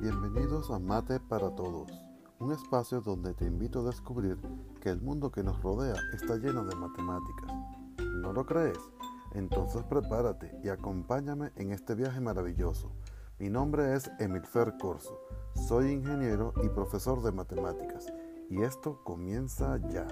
Bienvenidos a Mate para Todos, un espacio donde te invito a descubrir que el mundo que nos rodea está lleno de matemáticas. ¿No lo crees? Entonces prepárate y acompáñame en este viaje maravilloso. Mi nombre es Emilfer Corso, soy ingeniero y profesor de matemáticas y esto comienza ya.